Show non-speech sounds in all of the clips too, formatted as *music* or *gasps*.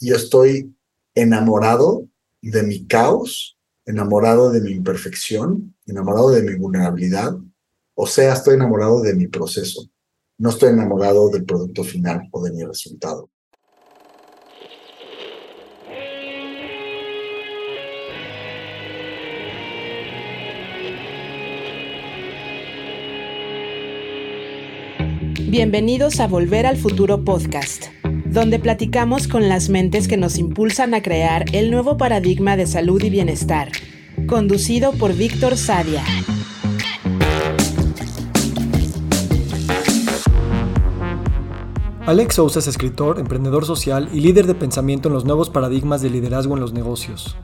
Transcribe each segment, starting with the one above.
y estoy enamorado de mi caos, enamorado de mi imperfección, enamorado de mi vulnerabilidad, o sea, estoy enamorado de mi proceso. No estoy enamorado del producto final o de mi resultado. Bienvenidos a Volver al Futuro Podcast, donde platicamos con las mentes que nos impulsan a crear el nuevo paradigma de salud y bienestar, conducido por Víctor Sadia. Alex Sousa es escritor, emprendedor social y líder de pensamiento en los nuevos paradigmas de liderazgo en los negocios.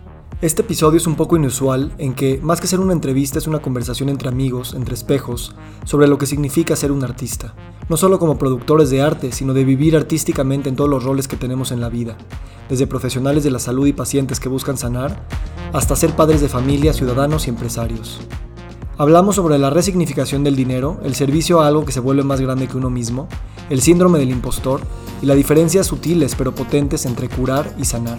Este episodio es un poco inusual en que, más que ser una entrevista, es una conversación entre amigos, entre espejos, sobre lo que significa ser un artista. No solo como productores de arte, sino de vivir artísticamente en todos los roles que tenemos en la vida, desde profesionales de la salud y pacientes que buscan sanar, hasta ser padres de familia, ciudadanos y empresarios. Hablamos sobre la resignificación del dinero, el servicio a algo que se vuelve más grande que uno mismo, el síndrome del impostor y las diferencias sutiles pero potentes entre curar y sanar.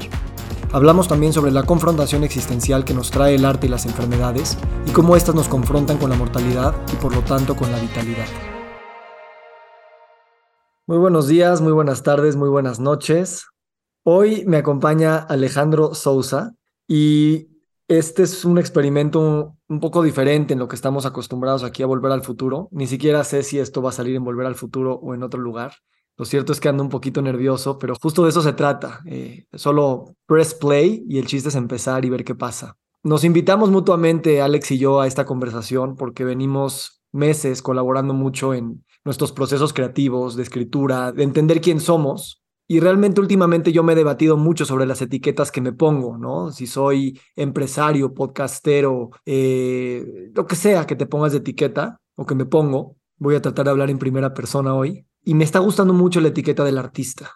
Hablamos también sobre la confrontación existencial que nos trae el arte y las enfermedades y cómo éstas nos confrontan con la mortalidad y por lo tanto con la vitalidad. Muy buenos días, muy buenas tardes, muy buenas noches. Hoy me acompaña Alejandro Sousa y este es un experimento un poco diferente en lo que estamos acostumbrados aquí a Volver al Futuro. Ni siquiera sé si esto va a salir en Volver al Futuro o en otro lugar. Lo cierto es que ando un poquito nervioso, pero justo de eso se trata. Eh, solo press play y el chiste es empezar y ver qué pasa. Nos invitamos mutuamente, Alex y yo, a esta conversación porque venimos meses colaborando mucho en nuestros procesos creativos, de escritura, de entender quién somos. Y realmente últimamente yo me he debatido mucho sobre las etiquetas que me pongo, ¿no? Si soy empresario, podcastero, eh, lo que sea que te pongas de etiqueta o que me pongo. Voy a tratar de hablar en primera persona hoy. Y me está gustando mucho la etiqueta del artista.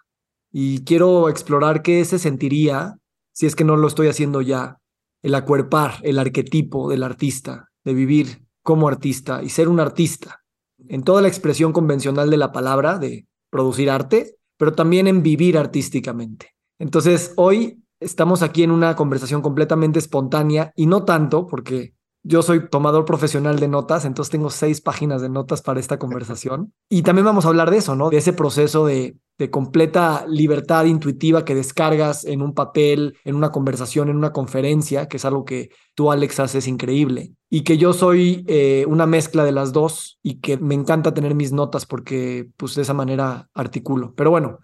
Y quiero explorar qué se sentiría, si es que no lo estoy haciendo ya, el acuerpar el arquetipo del artista, de vivir como artista y ser un artista, en toda la expresión convencional de la palabra, de producir arte, pero también en vivir artísticamente. Entonces, hoy estamos aquí en una conversación completamente espontánea y no tanto, porque yo soy tomador profesional de notas, entonces tengo seis páginas de notas para esta conversación. Y también vamos a hablar de eso, ¿no? De ese proceso de, completa libertad intuitiva que descargas en un papel, en una conversación, en una conferencia, que es algo que tú, Alex, haces increíble. Y que yo soy eh, una mezcla de las dos y que me encanta tener mis notas porque, pues, de esa manera articulo. Pero bueno,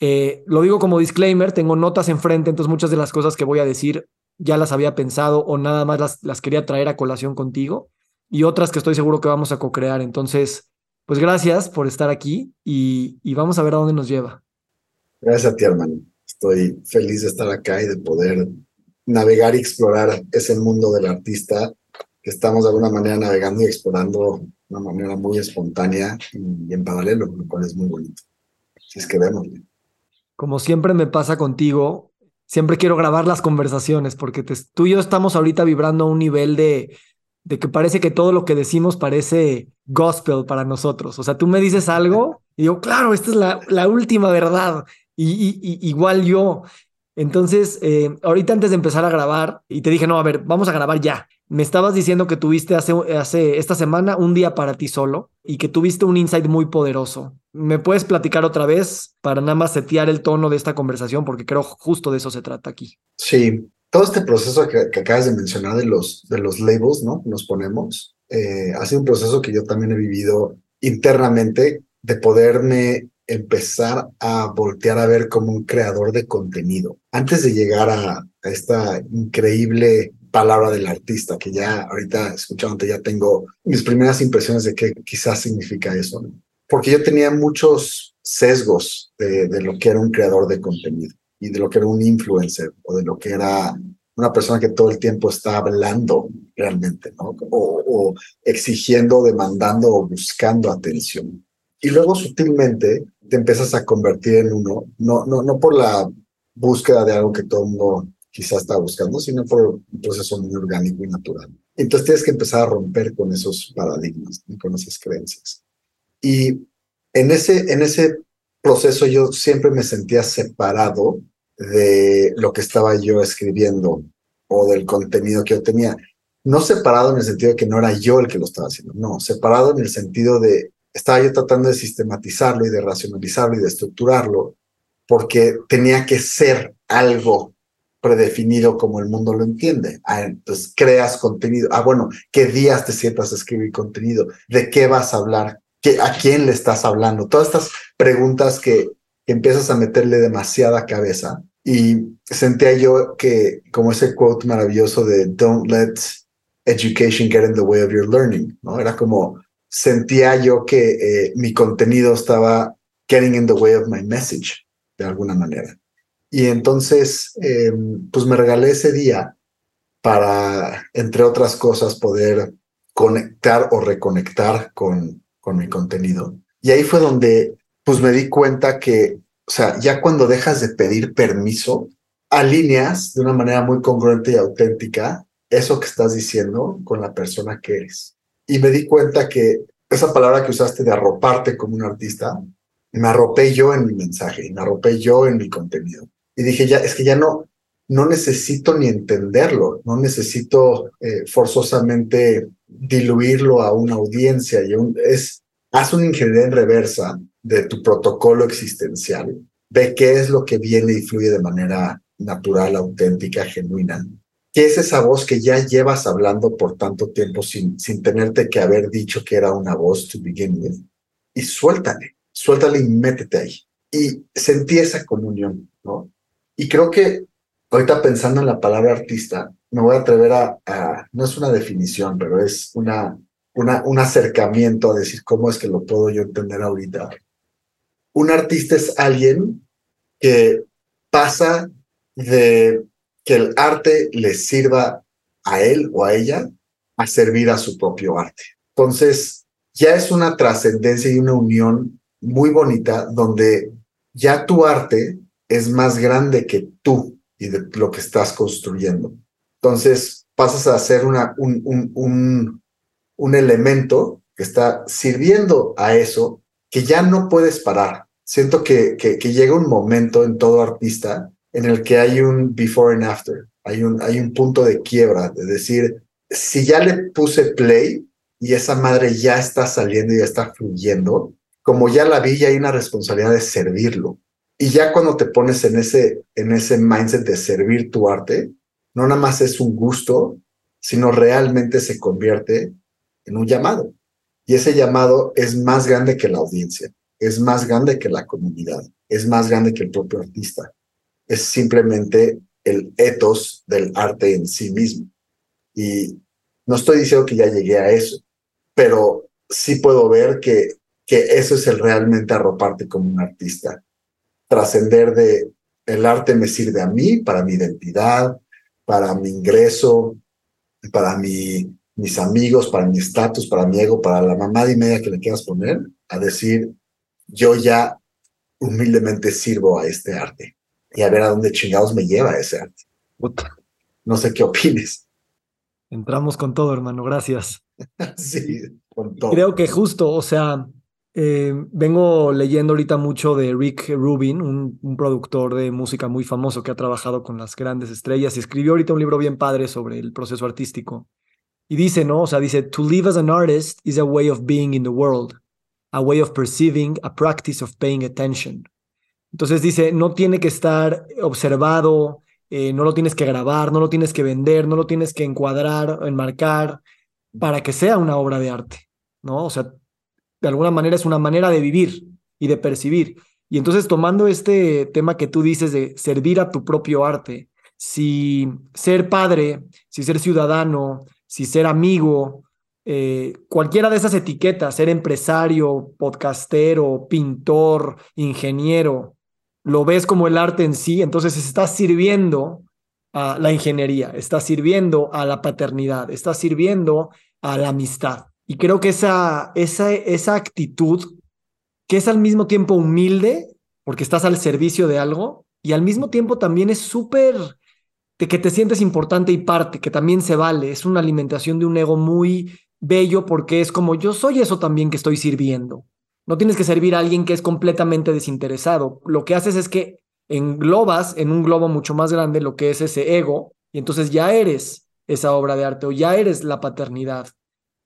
eh, lo digo como disclaimer, tengo notas enfrente, entonces muchas de las cosas que voy a decir ya las había pensado o nada más las, las quería traer a colación contigo y otras que estoy seguro que vamos a co-crear. Entonces, pues gracias por estar aquí y, y, vamos a ver a dónde nos lleva. Gracias a ti, hermano. Estoy feliz de estar acá y de poder navegar y explorar ese mundo del artista que estamos de alguna manera navegando y explorando de una manera muy espontánea y en paralelo, lo cual es muy bonito. Si es que vemos. Como siempre me pasa contigo, siempre quiero grabar las conversaciones porque tú y yo estamos ahorita vibrando a un nivel de, de que parece que todo lo que decimos parece gospel para nosotros. O sea, tú me dices algo y digo, claro, esta es la, la última verdad. Y, igual yo. Entonces, eh, ahorita antes de empezar a grabar, y te dije, no, a ver, vamos a grabar ya. Me estabas diciendo que tuviste hace, hace esta semana un día para ti solo y que tuviste un insight muy poderoso. ¿Me puedes platicar otra vez para nada más setear el tono de esta conversación? Porque creo justo de eso se trata aquí. Sí, todo este proceso que, acabas de mencionar de los, de los labels, ¿no? Nos ponemos, eh, ha sido un proceso que yo también he vivido internamente de poderme empezar a voltear a ver como un creador de contenido. Antes de llegar a, esta increíble palabra del artista, que ya ahorita escuchándote ya tengo mis primeras impresiones de qué quizás significa eso, porque yo tenía muchos sesgos de, de, lo que era un creador de contenido y de lo que era un influencer o de lo que era una persona que todo el tiempo está hablando realmente, ¿no? O, o exigiendo, demandando o buscando atención. Y luego sutilmente te empiezas a convertir en uno, no, no, no por la búsqueda de algo que todo el mundo quizás estaba buscando, sino por un proceso muy orgánico y natural. Entonces tienes que empezar a romper con esos paradigmas y con esas creencias. Y en ese, en ese proceso yo siempre me sentía separado de lo que estaba yo escribiendo o del contenido que yo tenía. No separado en el sentido de que no era yo el que lo estaba haciendo, no, separado en el sentido de estaba yo tratando de sistematizarlo y de racionalizarlo y de estructurarlo porque tenía que ser algo predefinido como el mundo lo entiende. Ah, entonces creas contenido. Ah, bueno, ¿qué días te sientas a escribir contenido? ¿De qué vas a hablar? ¿Qué, ¿A quién le estás hablando? Todas estas preguntas que, que empiezas a meterle demasiada cabeza. Y sentía yo que, como ese quote maravilloso de Don't let education get in the way of your learning, ¿no? Era como, sentía yo que eh, mi contenido estaba getting in the way of my message, de alguna manera. Y entonces, em, pues me regalé ese día para, entre otras cosas, poder conectar o reconectar con, con mi contenido. Y ahí fue donde, pues me di cuenta que, o sea, ya cuando dejas de pedir permiso, alineas de una manera muy congruente y auténtica eso que estás diciendo con la persona que eres. Y me di cuenta que esa palabra que usaste de arroparte como un artista, me arropé yo en mi mensaje, me arropé yo en mi contenido. Y dije, ya, es que ya no, no necesito ni entenderlo, no necesito eh, forzosamente diluirlo a una audiencia. Y es, haz una ingeniería en reversa de tu protocolo existencial, ve qué es lo que viene y fluye de manera natural, auténtica, genuina. ¿Qué es esa voz que ya llevas hablando por tanto tiempo sin, sin tenerte que haber dicho que era una voz to begin with? Y suéltale, suéltale y métete ahí. Y sentí esa comunión, ¿no? Y creo que ahorita pensando en la palabra artista, me voy a atrever a, no es una definición, pero es una, una, un acercamiento a decir cómo es que lo puedo yo entender ahorita. Un artista es alguien que pasa de que el arte le sirva a él o a ella a servir a su propio arte. Entonces, ya es una trascendencia y una unión muy bonita donde ya tu arte es más grande que tú y de lo que estás construyendo. Entonces pasas a ser una, un, un, un, un elemento que está sirviendo a eso que ya no puedes parar. Siento que, que, que, llega un momento en todo artista en el que hay un before and after, hay un, hay un punto de quiebra, de decir, si ya le puse play y esa madre ya está saliendo y ya está fluyendo, como ya la vi, ya hay una responsabilidad de servirlo. Y ya cuando te pones en ese, en ese mindset de servir tu arte, no nada más es un gusto, sino realmente se convierte en un llamado. Y ese llamado es más grande que la audiencia, es más grande que la comunidad, es más grande que el propio artista. Es simplemente el ethos del arte en sí mismo. Y no estoy diciendo que ya llegué a eso, pero sí puedo ver que, que eso es el realmente arroparte como un artista trascender de el arte me sirve a mí, para mi identidad, para mi ingreso, para mi, mis amigos, para mi estatus, para mi ego, para la mamá y media que le quieras poner, a decir, yo ya humildemente sirvo a este arte y a ver a dónde chingados me lleva ese arte. No sé qué opines. Entramos con todo, hermano, gracias. *laughs* sí, con todo. Creo que justo, o sea, eh, vengo leyendo ahorita mucho de Rick Rubin, un, un, productor de música muy famoso que ha trabajado con las grandes estrellas y escribió ahorita un libro bien padre sobre el proceso artístico. Y dice, ¿no? O sea, dice, to live as an artist is a way of being in the world, a way of perceiving, a practice of paying attention. Entonces dice, no tiene que estar observado, eh, no lo tienes que grabar, no lo tienes que vender, no lo tienes que encuadrar, enmarcar, para que sea una obra de arte, ¿no? O sea, de alguna manera es una manera de vivir y de percibir. Y entonces tomando este tema que tú dices de servir a tu propio arte, si ser padre, si ser ciudadano, si ser amigo, eh, cualquiera de esas etiquetas, ser empresario, podcastero, pintor, ingeniero, lo ves como el arte en sí, entonces está sirviendo a la ingeniería, está sirviendo a la paternidad, está sirviendo a la amistad. Y creo que esa, esa, esa actitud, que es al mismo tiempo humilde, porque estás al servicio de algo, y al mismo tiempo también es súper de que te sientes importante y parte, que también se vale. Es una alimentación de un ego muy bello porque es como yo soy eso también que estoy sirviendo. No tienes que servir a alguien que es completamente desinteresado. Lo que haces es que englobas en un globo mucho más grande lo que es ese ego y entonces ya eres esa obra de arte o ya eres la paternidad.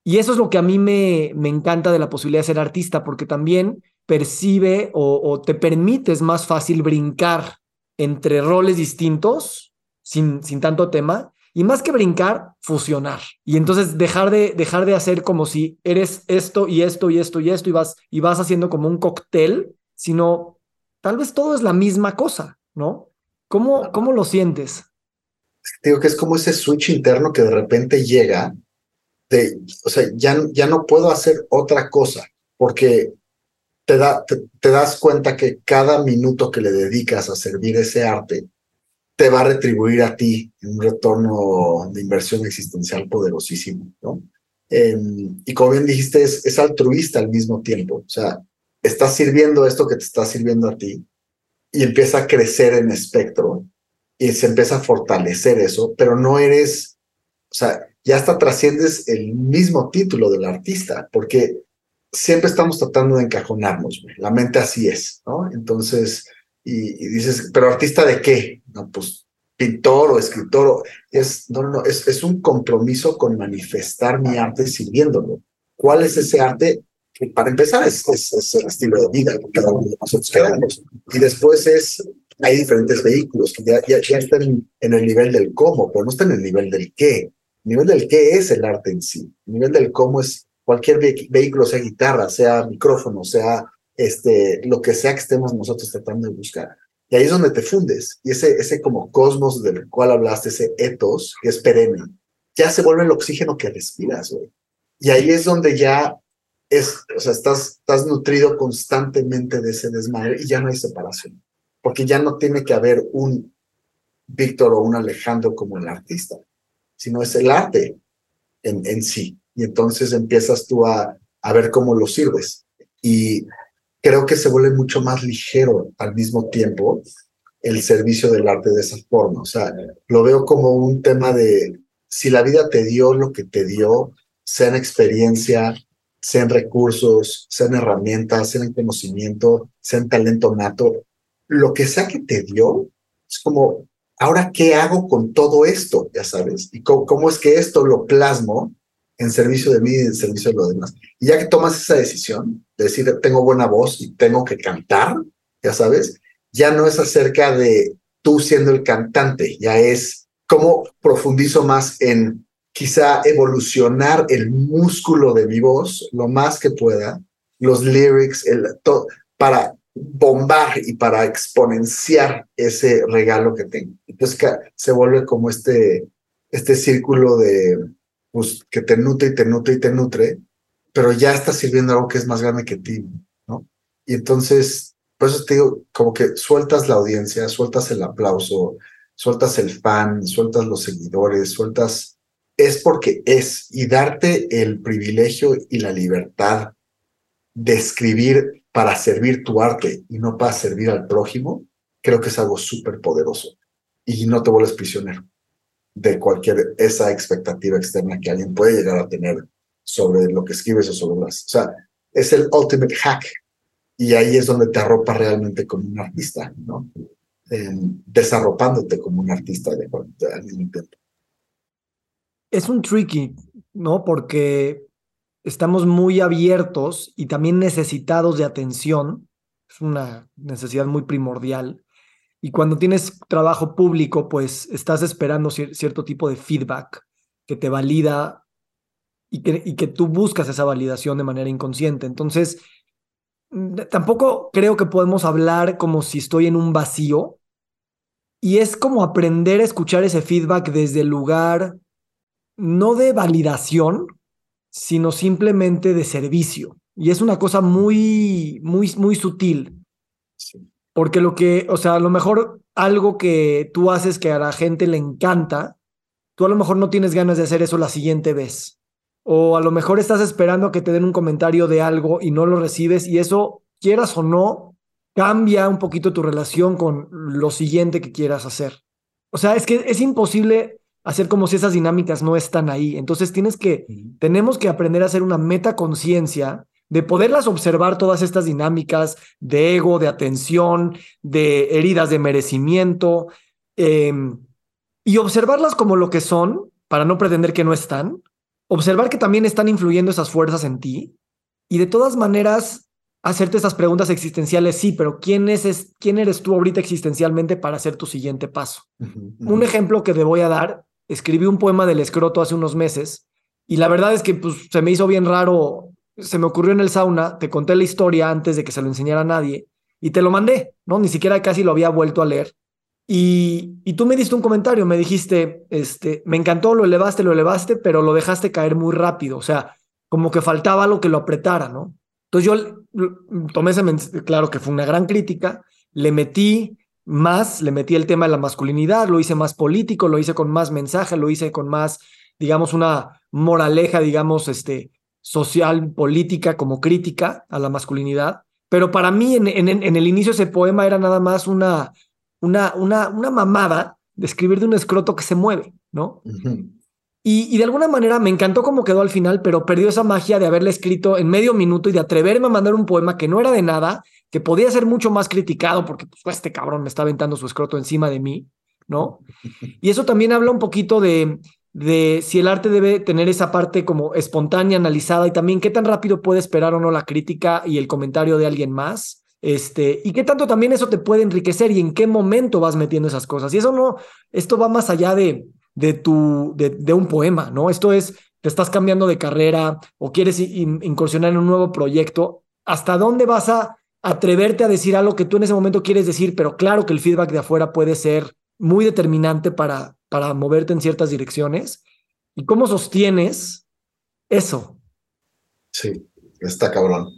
Y eso es lo que a mí me, me encanta de la posibilidad de ser artista, porque también percibe o, te permites más fácil brincar entre roles distintos sin, sin tanto tema y más que brincar, fusionar. Y entonces dejar de, dejar de hacer como si eres esto y esto y esto y esto y vas, y vas haciendo como un cóctel, sino tal vez todo es la misma cosa, ¿no? ¿Cómo, cómo lo sientes? Digo que es como ese switch interno que de repente llega de, o sea, ya, ya no puedo hacer otra cosa porque te, da, te das cuenta que cada minuto que le dedicas a servir ese arte te va a retribuir a ti un retorno de inversión existencial poderosísimo, ¿no? Em, y como bien dijiste, es, es, altruista al mismo tiempo, o sea, estás sirviendo esto que te está sirviendo a ti y empieza a crecer en espectro y se empieza a fortalecer eso, pero no eres, o sea, ya hasta trasciendes el mismo título del artista, porque siempre estamos tratando de encajonarnos, la mente así es, ¿no? Entonces, y, dices, pero artista de qué? No, pues pintor o escritor, o, es, no, no, es, es un compromiso con manifestar mi arte sirviéndolo. ¿Cuál es ese arte? Que para empezar es, es, el estilo de vida que cada uno de nosotros queremos. Y después es, hay diferentes vehículos que ya, ya, ya están en, el nivel del cómo, pero no están en el nivel del qué. El nivel del qué es el arte en sí. El nivel del cómo es cualquier vehículo, sea guitarra, sea micrófono, sea este, lo que sea que estemos nosotros tratando de buscar. Y ahí es donde te fundes. Y ese, ese como cosmos del cual hablaste, ese etos, que es perenne, ya se vuelve el oxígeno que respiras, güey. Y ahí es donde ya es, o sea, estás, estás nutrido constantemente de ese desmadre y ya no hay separación. Porque ya no tiene que haber un Víctor o un Alejandro como el artista, sino es el arte en, en sí. Y entonces empiezas tú a, a ver cómo lo sirves. Y creo que se vuelve mucho más ligero al mismo tiempo el servicio del arte de esa forma. O sea, lo veo como un tema de si la vida te dio lo que te dio, sea en experiencia, sea en recursos, sea en herramientas, sea en conocimiento, sea en talento nato, lo que sea que te dio, es como, ahora, ¿qué hago con todo esto? Ya sabes, y cómo, cómo es que esto lo plasmo en servicio de mí y en servicio de los demás. Y ya que tomas esa decisión de decir, tengo buena voz y tengo que cantar, ya sabes, ya no es acerca de tú siendo el cantante, ya es cómo profundizo más en quizá evolucionar el músculo de mi voz lo más que pueda, los lyrics, el, todo, para bombar y para exponenciar ese regalo que tengo. Entonces se vuelve como este, este círculo de, pues, que te nutre y te nutre y te nutre, pero ya estás sirviendo algo que es más grande que ti, ¿no? Y entonces, por eso te digo, como que sueltas la audiencia, sueltas el aplauso, sueltas el fan, sueltas los seguidores, sueltas, es porque es, y darte el privilegio y la libertad de escribir para servir tu arte y no para servir al prójimo, creo que es algo súper poderoso y no te vuelves prisionero de cualquier esa expectativa externa que alguien puede llegar a tener sobre lo que escribes o sobre las... O sea, es el ultimate hack y ahí es donde te arropa realmente como un artista, ¿no? desarropándote como un artista de, al mismo tiempo. Es un tricky, ¿no? Porque estamos muy abiertos y también necesitados de atención. Es una necesidad muy primordial. Y cuando tienes trabajo público, pues estás esperando cierto tipo de feedback que te valida y que, tú buscas esa validación de manera inconsciente. Entonces, tampoco creo que podemos hablar como si estoy en un vacío. Y es como aprender a escuchar ese feedback desde el lugar no de validación, sino simplemente de servicio. Y es una cosa muy, muy, muy sutil. Porque lo que, o sea, a lo mejor algo que tú haces que a la gente le encanta, tú a lo mejor no tienes ganas de hacer eso la siguiente vez. O a lo mejor estás esperando que te den un comentario de algo y no lo recibes y eso, quieras o no, cambia un poquito tu relación con lo siguiente que quieras hacer. O sea, es que es imposible hacer como si esas dinámicas no están ahí. Entonces tienes que, tenemos que aprender a hacer una meta conciencia de poderlas observar todas estas dinámicas de ego, de atención, de heridas de merecimiento, em, y observarlas como lo que son, para no pretender que no están, observar que también están influyendo esas fuerzas en ti, y de todas maneras hacerte esas preguntas existenciales, sí, pero ¿quién, es, quién eres tú ahorita existencialmente para hacer tu siguiente paso? Un ejemplo que te voy a dar, escribí un poema del escroto hace unos meses, y la verdad es que pues, se me hizo bien raro se me ocurrió en el sauna, te conté la historia antes de que se lo enseñara a nadie y te lo mandé, ¿no? Ni siquiera casi lo había vuelto a leer. Y, y tú me diste un comentario, me dijiste, este, me encantó, lo elevaste, lo elevaste, pero lo dejaste caer muy rápido, o sea, como que faltaba lo que lo apretara, ¿no? Entonces yo tomé ese, claro que fue una gran crítica, le metí más, le metí el tema de la masculinidad, lo hice más político, lo hice con más mensaje, lo hice con más, digamos, una moraleja, digamos, este, social, política, como crítica a la masculinidad. Pero para mí, en, en, el inicio ese poema era nada más una, una, una, una mamada de escribir de un escroto que se mueve, ¿no? y, y, de alguna manera me encantó cómo quedó al final, pero perdió esa magia de haberle escrito en medio minuto y de atreverme a mandar un poema que no era de nada, que podía ser mucho más criticado porque pues, este cabrón me está aventando su escroto encima de mí, ¿no? *laughs* Y eso también habla un poquito de, de si el arte debe tener esa parte como espontánea, analizada y también qué tan rápido puede esperar o no la crítica y el comentario de alguien más. Este, y qué tanto también eso te puede enriquecer y en qué momento vas metiendo esas cosas. Y eso no, esto va más allá de, de tu, de, de un poema, ¿no? Esto es, te estás cambiando de carrera o quieres incursionar en un nuevo proyecto. ¿Hasta dónde vas a atreverte a decir algo que tú en ese momento quieres decir? Pero claro que el feedback de afuera puede ser muy determinante para, para moverte en ciertas direcciones. ¿Y cómo sostienes eso? Sí, está cabrón.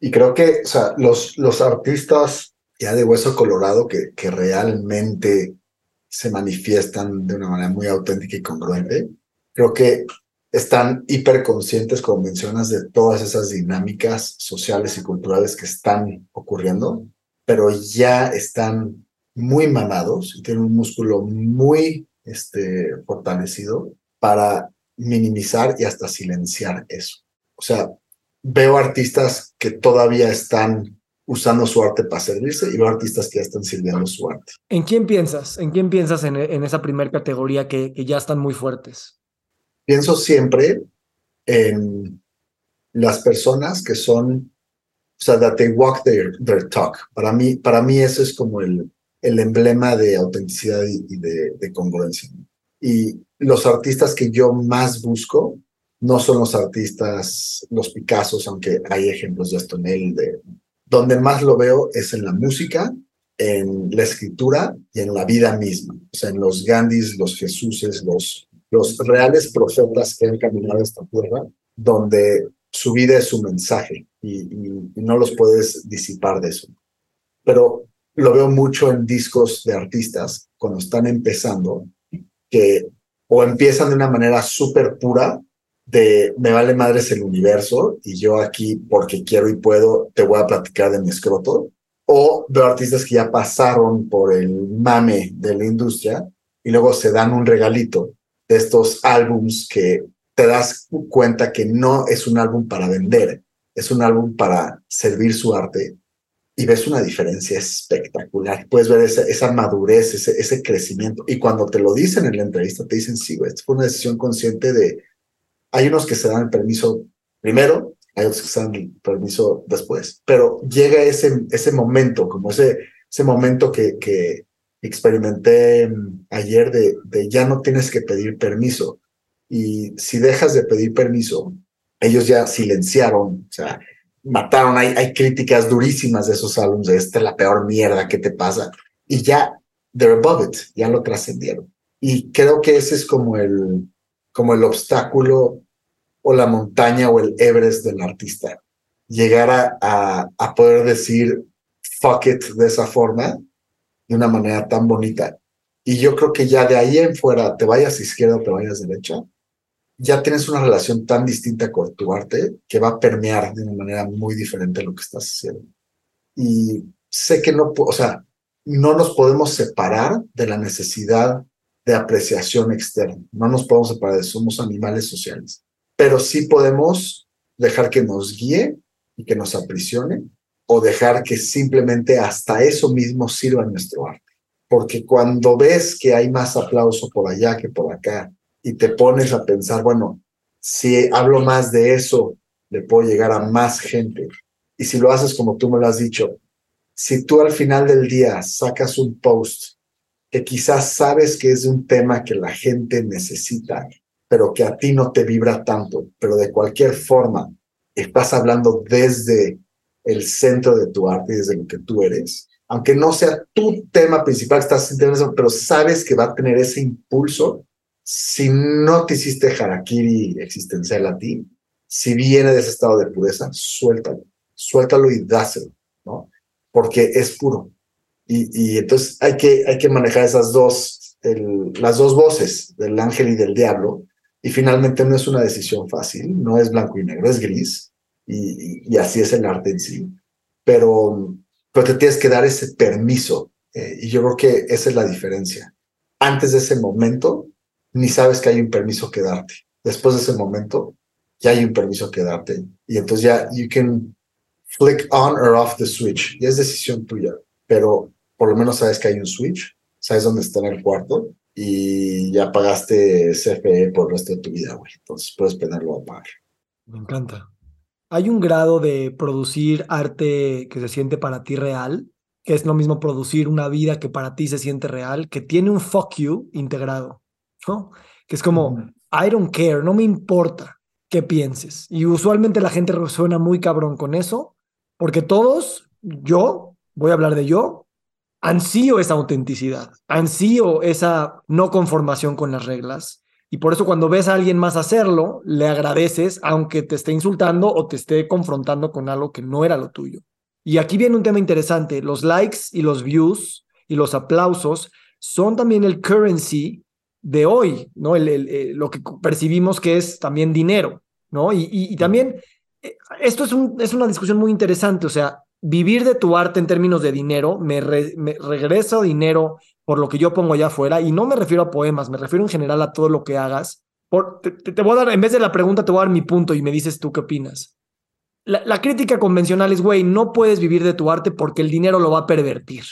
Y creo que, los, los artistas ya de hueso colorado que, que realmente se manifiestan de una manera muy auténtica y congruente, creo que están hiperconscientes, como mencionas, de todas esas dinámicas sociales y culturales que están ocurriendo, pero ya están muy mamados y tienen un músculo muy este, fortalecido para minimizar y hasta silenciar eso. O sea, veo artistas que todavía están usando su arte para servirse y veo artistas que ya están sirviendo su arte. ¿En quién piensas? ¿En quién piensas en, esa primera categoría que, que, ya están muy fuertes? Pienso siempre en las personas que son, o sea, that they walk their, their talk. Para mí, para mí eso es como el, el emblema de autenticidad y, de, congruencia. Y los artistas que yo más busco no son los artistas, los Picassos, aunque hay ejemplos de esto en él. De, donde más lo veo es en la música, en la escritura y en la vida misma. O sea, en los Gandhis, los Jesuses, los, los reales profetas que han caminado esta tierra, donde su vida es su mensaje y, y no los puedes disipar de eso. Pero lo veo mucho en discos de artistas cuando están empezando, que o empiezan de una manera súper pura, de me vale madres el universo y yo aquí porque quiero y puedo te voy a platicar de mi escroto, o veo artistas que ya pasaron por el mame de la industria y luego se dan un regalito de estos álbums que te das cuenta que no es un álbum para vender, es un álbum para servir su arte y ves una diferencia espectacular. Puedes ver esa, esa madurez, ese, ese, crecimiento. Y cuando te lo dicen en la entrevista, te dicen, sí, güey, fue una decisión consciente de... Hay unos que se dan el permiso primero, hay otros que se dan el permiso después, pero llega ese, ese momento, como ese, ese momento que, que experimenté mm, ayer de, de ya no tienes que pedir permiso. Y si dejas de pedir permiso, ellos ya silenciaron, o sea, mataron, hay, hay críticas durísimas de esos álbumes, de esta es la peor mierda que te pasa, y ya, they're above it, ya lo trascendieron. Y creo que ese es como el, como el obstáculo o la montaña o el Everest del artista. Llegar a, a, poder decir fuck it de esa forma, de una manera tan bonita. Y yo creo que ya de ahí en fuera, te vayas izquierda o te vayas derecha, ya tienes una relación tan distinta con tu arte que va a permear de una manera muy diferente lo que estás haciendo. Y sé que no, o sea, no nos podemos separar de la necesidad de apreciación externa. No nos podemos separar somos animales sociales, pero sí podemos dejar que nos guíe y que nos aprisione, o dejar que simplemente hasta eso mismo sirva nuestro arte. Porque cuando ves que hay más aplauso por allá que por acá y te pones a pensar, bueno, si hablo más de eso, le puedo llegar a más gente. Y si lo haces como tú me lo has dicho, si tú al final del día sacas un post que quizás sabes que es un tema que la gente necesita, pero que a ti no te vibra tanto, pero de cualquier forma estás hablando desde el centro de tu arte desde lo que tú eres, aunque no sea tu tema principal, estás interesado, pero sabes que va a tener ese impulso, si no te hiciste harakiri existencial a ti, si viene de ese estado de pureza, suéltalo, suéltalo y dáselo, ¿no? Porque es puro. Y, y entonces hay que, hay que manejar esas dos, las dos voces del ángel y del diablo, y finalmente no es una decisión fácil, no es blanco y negro, es gris, y, y así es el arte en sí, pero, pero te tienes que dar ese permiso, eh, y yo creo que esa es la diferencia. Antes de ese momento, ni sabes que hay un permiso que darte. Después de ese momento, ya hay un permiso que darte, y entonces ya you can flick on or off the switch, y es decisión tuya, pero por lo menos sabes que hay un switch, sabes dónde está en el cuarto, y ya pagaste CFE por el resto de tu vida, güey. Entonces puedes pedirlo a pagar. Me encanta. Hay un grado de producir arte que se siente para ti real, que es lo mismo producir una vida que para ti se siente real, que tiene un fuck you integrado, ¿no? Que es como, I don't care, no me importa qué pienses. Y usualmente la gente resuena muy cabrón con eso, porque todos, yo, voy a hablar de yo, ansío esa autenticidad, ansío esa no conformación con las reglas. Y por eso cuando ves a alguien más hacerlo, le agradeces, aunque te esté insultando o te esté confrontando con algo que no era lo tuyo. Y aquí viene un tema interesante. Los likes y los views y los aplausos son también el currency de hoy, ¿no? El, lo que percibimos que es también dinero, ¿no? Y, y, también eh, esto es, un, es una discusión muy interesante, o sea, vivir de tu arte en términos de dinero, me, regreso dinero por lo que yo pongo allá afuera, y no me refiero a poemas, me refiero en general a todo lo que hagas. Por, te, voy a dar, en vez de la pregunta, te voy a dar mi punto y me dices tú qué opinas. La, crítica convencional es, güey, no puedes vivir de tu arte porque el dinero lo va a pervertir,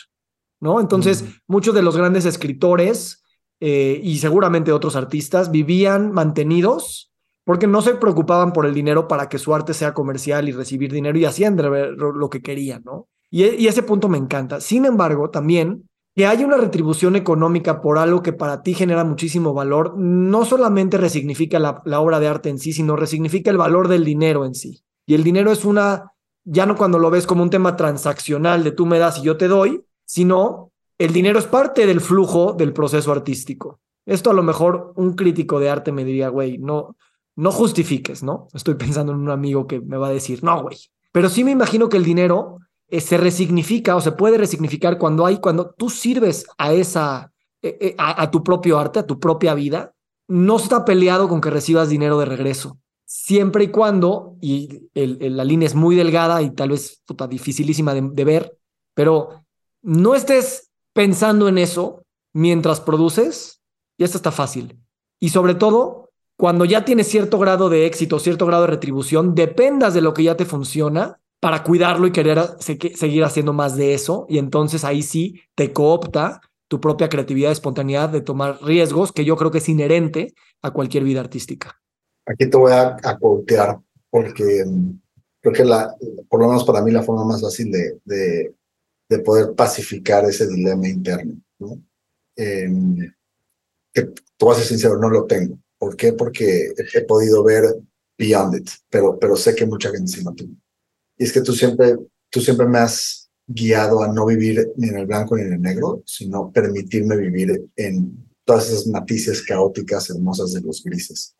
¿no? Entonces, muchos de los grandes escritores eh, y seguramente otros artistas vivían mantenidos porque no se preocupaban por el dinero para que su arte sea comercial y recibir dinero y hacían lo que querían, ¿no? Y, y, ese punto me encanta. Sin embargo, también que haya una retribución económica por algo que para ti genera muchísimo valor, no solamente resignifica la, la obra de arte en sí, sino resignifica el valor del dinero en sí. Y el dinero es una, ya no cuando lo ves como un tema transaccional de tú me das y yo te doy, sino el dinero es parte del flujo del proceso artístico. Esto a lo mejor un crítico de arte me diría, güey, no, no justifiques, ¿no? Estoy pensando en un amigo que me va a decir, no, güey. Pero sí me imagino que el dinero eh, se resignifica o se puede resignificar cuando hay, cuando tú sirves a esa, eh, eh, a, tu propio arte, a tu propia vida, no está peleado con que recibas dinero de regreso. Siempre y cuando, y la línea es muy delgada y tal vez puta, dificilísima de, de ver, pero no estés pensando en eso mientras produces, y esto está fácil. Y sobre todo, cuando ya tienes cierto grado de éxito, cierto grado de retribución, dependas de lo que ya te funciona para cuidarlo y querer seguir haciendo más de eso. Y entonces ahí sí te coopta tu propia creatividad, espontaneidad de tomar riesgos, que yo creo que es inherente a cualquier vida artística. Aquí te voy a, a porque mm, creo que la, por lo menos para mí la forma más fácil de, de, de poder pacificar ese dilema interno, ¿no? Eh, que, te voy a ser sincero, no lo tengo. ¿Por qué? Porque he podido ver beyond it, pero, pero sé que mucha gente sí lo tiene. Y es que tú siempre, tú siempre me has guiado a no vivir ni en el blanco ni en el negro, sino permitirme vivir en todas esas matices caóticas, hermosas de los grises,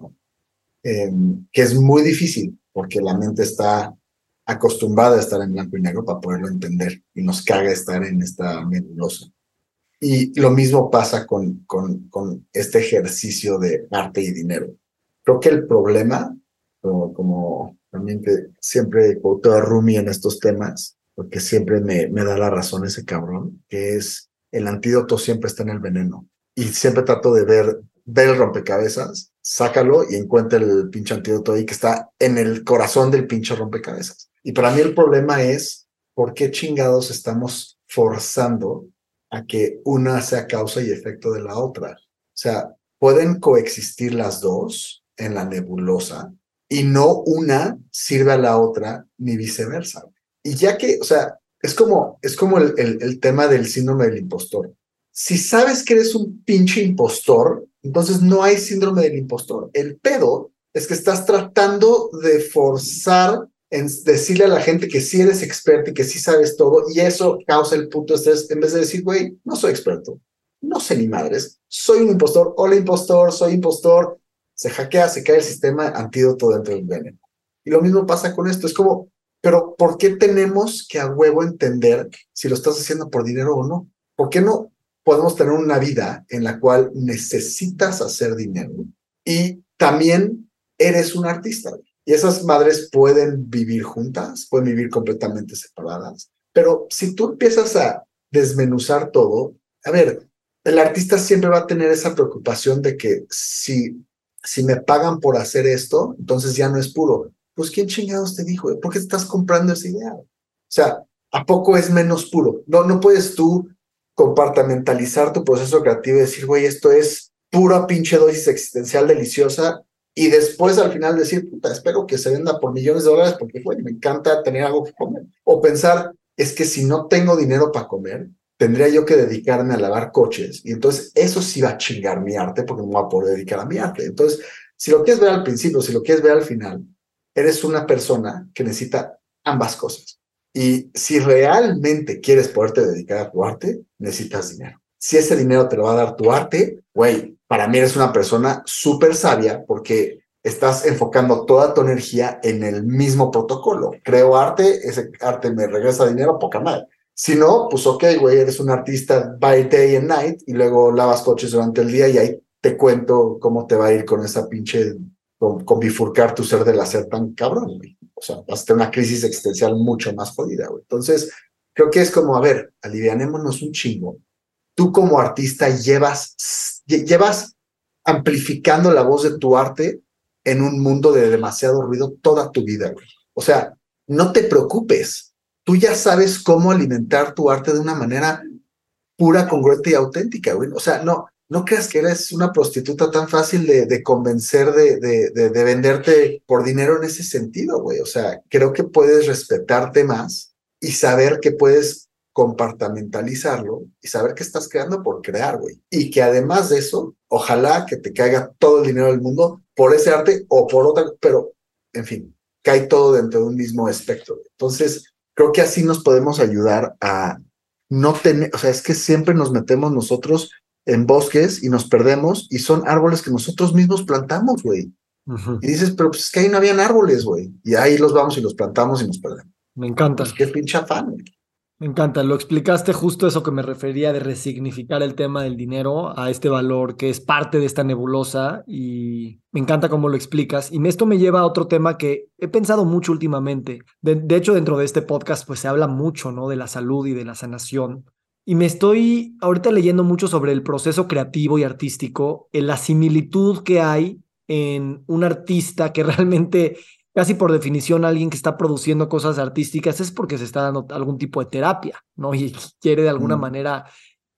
em, que es muy difícil porque la mente está acostumbrada a estar en blanco y negro para poderlo entender y nos caga estar en esta nebulosa. Y lo mismo pasa con, con, este ejercicio de arte y dinero. Creo que el problema, como, también que siempre quoto a Rumi en estos temas, porque siempre me, me da la razón ese cabrón, que es el antídoto siempre está en el veneno. Y siempre trato de ver, ver el rompecabezas sácalo y encuentra el pinche antídoto ahí que está en el corazón del pinche rompecabezas. Y para mí el problema es por qué chingados estamos forzando a que una sea causa y efecto de la otra. O sea, pueden coexistir las dos en la nebulosa y no una sirve a la otra ni viceversa. Y ya que, o sea, es como, es como el, el, tema del síndrome del impostor. Si sabes que eres un pinche impostor, entonces no hay síndrome del impostor. El pedo es que estás tratando de forzar en decirle a la gente que sí eres experto y que sí sabes todo, y eso causa el puto estrés en vez de decir, güey, no soy experto, no sé ni madres, soy un impostor, hola impostor, soy impostor, se hackea, se cae el sistema, antídoto dentro del veneno. Y lo mismo pasa con esto, es como, pero ¿por qué tenemos que a huevo entender si lo estás haciendo por dinero o no? ¿Por qué no podemos tener una vida en la cual necesitas hacer dinero y también eres un artista? Y esas madres pueden vivir juntas, pueden vivir completamente separadas. Pero si tú empiezas a desmenuzar todo, a ver, el artista siempre va a tener esa preocupación de que si si me pagan por hacer esto, entonces ya no es puro. Pues ¿quién chingados te dijo? ¿Por qué estás comprando esa idea? O sea, ¿a poco es menos puro? No, no puedes tú compartamentalizar tu proceso creativo y decir, güey, esto es pura pinche dosis existencial deliciosa y después al final decir, puta, espero que se venda por millones de dólares porque, güey, me encanta tener algo que comer. O pensar, es que si no tengo dinero para comer, tendría yo que dedicarme a lavar coches. Y entonces eso sí va a chingar mi arte porque no me voy a poder dedicar a mi arte. Entonces, si lo quieres ver al principio, si lo quieres ver al final, eres una persona que necesita ambas cosas. Y si realmente quieres poderte dedicar a tu arte, necesitas dinero. Si ese dinero te lo va a dar tu arte, güey, para mí eres una persona súper sabia porque estás enfocando toda tu energía en el mismo protocolo. Creo arte, ese arte me regresa dinero, poca madre. Si no, pues ok, güey, eres un artista by day and night y luego lavas coches durante el día y ahí te cuento cómo te va a ir con esa pinche, con, bifurcar tu ser del hacer tan cabrón, güey. O sea, vas a tener una crisis existencial mucho más jodida, güey. Entonces, creo que es como, a ver, alivianémonos un chingo. Tú como artista llevas, llevas amplificando la voz de tu arte en un mundo de demasiado ruido toda tu vida, güey. O sea, no te preocupes tú ya sabes cómo alimentar tu arte de una manera pura, congruente y auténtica, güey. O sea, no, no creas que eres una prostituta tan fácil de, convencer de, de, de, venderte por dinero en ese sentido, güey. O sea, creo que puedes respetarte más y saber que puedes compartamentalizarlo y saber que estás creando por crear, güey. Y que además de eso, ojalá que te caiga todo el dinero del mundo por ese arte o por otra, pero en fin, cae todo dentro de un mismo espectro. Entonces, creo que así nos podemos ayudar a no tener, o sea, es que siempre nos metemos nosotros en bosques y nos perdemos y son árboles que nosotros mismos plantamos, güey. Y dices, pero pues es que ahí no habían árboles, güey. Y ahí los vamos y los plantamos y nos perdemos. Me encanta. Pues qué pinche afán, güey. Me encanta, lo explicaste justo eso que me refería de resignificar el tema del dinero a este valor que es parte de esta nebulosa y me encanta cómo lo explicas. Y esto me lleva a otro tema que he pensado mucho últimamente. De, hecho, dentro de este podcast pues se habla mucho, ¿no? De la salud y de la sanación. Y me estoy ahorita leyendo mucho sobre el proceso creativo y artístico, en la similitud que hay en un artista que *laughs* realmente casi por definición alguien que está produciendo cosas artísticas es porque se está dando algún tipo de terapia, ¿no? Y *laughs* quiere de alguna mm. manera